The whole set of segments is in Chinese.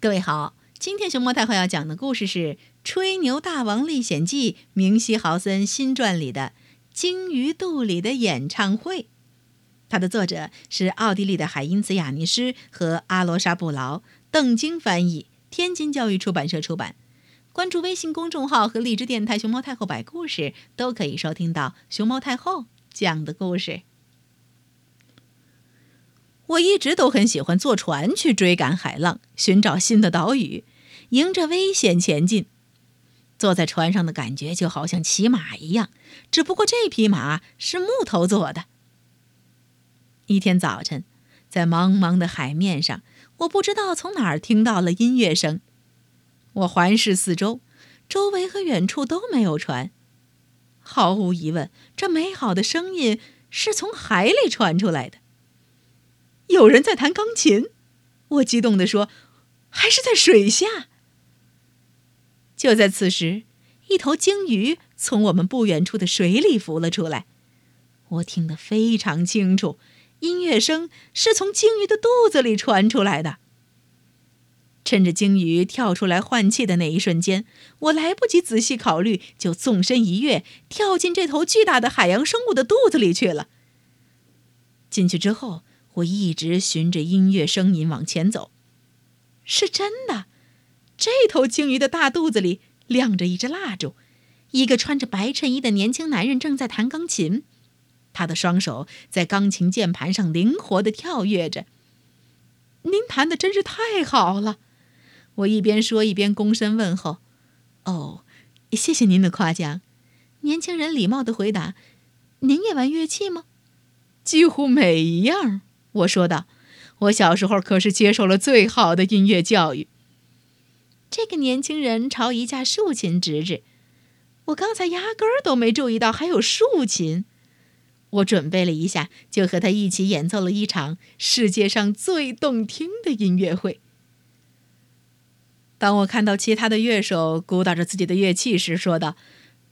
各位好，今天熊猫太后要讲的故事是《吹牛大王历险记》明西豪森新传里的《鲸鱼肚里的演唱会》。它的作者是奥地利的海因茨·雅尼施和阿罗莎·布劳，邓晶翻译，天津教育出版社出版。关注微信公众号和荔枝电台“熊猫太后摆故事”，都可以收听到熊猫太后讲的故事。我一直都很喜欢坐船去追赶海浪，寻找新的岛屿，迎着危险前进。坐在船上的感觉就好像骑马一样，只不过这匹马是木头做的。一天早晨，在茫茫的海面上，我不知道从哪儿听到了音乐声。我环视四周，周围和远处都没有船。毫无疑问，这美好的声音是从海里传出来的。有人在弹钢琴，我激动地说：“还是在水下。”就在此时，一头鲸鱼从我们不远处的水里浮了出来。我听得非常清楚，音乐声是从鲸鱼的肚子里传出来的。趁着鲸鱼跳出来换气的那一瞬间，我来不及仔细考虑，就纵身一跃，跳进这头巨大的海洋生物的肚子里去了。进去之后。我一直循着音乐声音往前走，是真的。这头鲸鱼的大肚子里亮着一支蜡烛，一个穿着白衬衣的年轻男人正在弹钢琴，他的双手在钢琴键盘上灵活地跳跃着。您弹的真是太好了，我一边说一边躬身问候。哦，谢谢您的夸奖。年轻人礼貌地回答：“您也玩乐器吗？”几乎每一样。我说道：“我小时候可是接受了最好的音乐教育。”这个年轻人朝一架竖琴指指，我刚才压根儿都没注意到还有竖琴。我准备了一下，就和他一起演奏了一场世界上最动听的音乐会。当我看到其他的乐手鼓捣着自己的乐器时，说道：“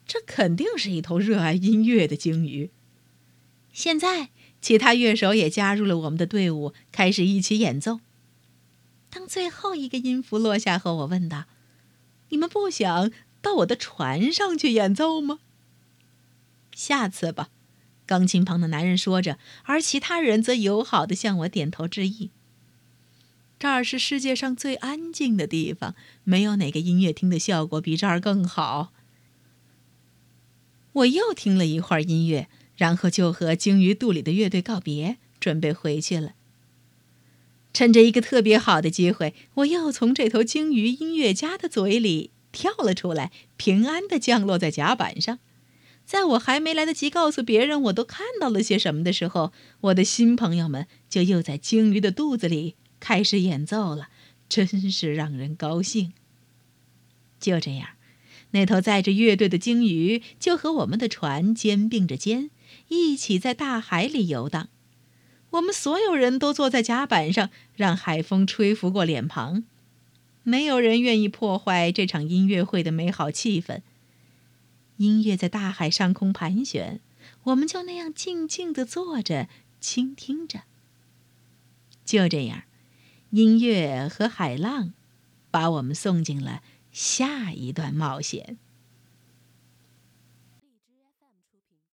这肯定是一头热爱音乐的鲸鱼。”现在。其他乐手也加入了我们的队伍，开始一起演奏。当最后一个音符落下后，我问道：“你们不想到我的船上去演奏吗？”“下次吧。”钢琴旁的男人说着，而其他人则友好地向我点头致意。这儿是世界上最安静的地方，没有哪个音乐厅的效果比这儿更好。我又听了一会儿音乐。然后就和鲸鱼肚里的乐队告别，准备回去了。趁着一个特别好的机会，我又从这头鲸鱼音乐家的嘴里跳了出来，平安地降落在甲板上。在我还没来得及告诉别人我都看到了些什么的时候，我的新朋友们就又在鲸鱼的肚子里开始演奏了，真是让人高兴。就这样，那头载着乐队的鲸鱼就和我们的船肩并着肩。一起在大海里游荡，我们所有人都坐在甲板上，让海风吹拂过脸庞。没有人愿意破坏这场音乐会的美好气氛。音乐在大海上空盘旋，我们就那样静静地坐着，倾听着。就这样，音乐和海浪把我们送进了下一段冒险。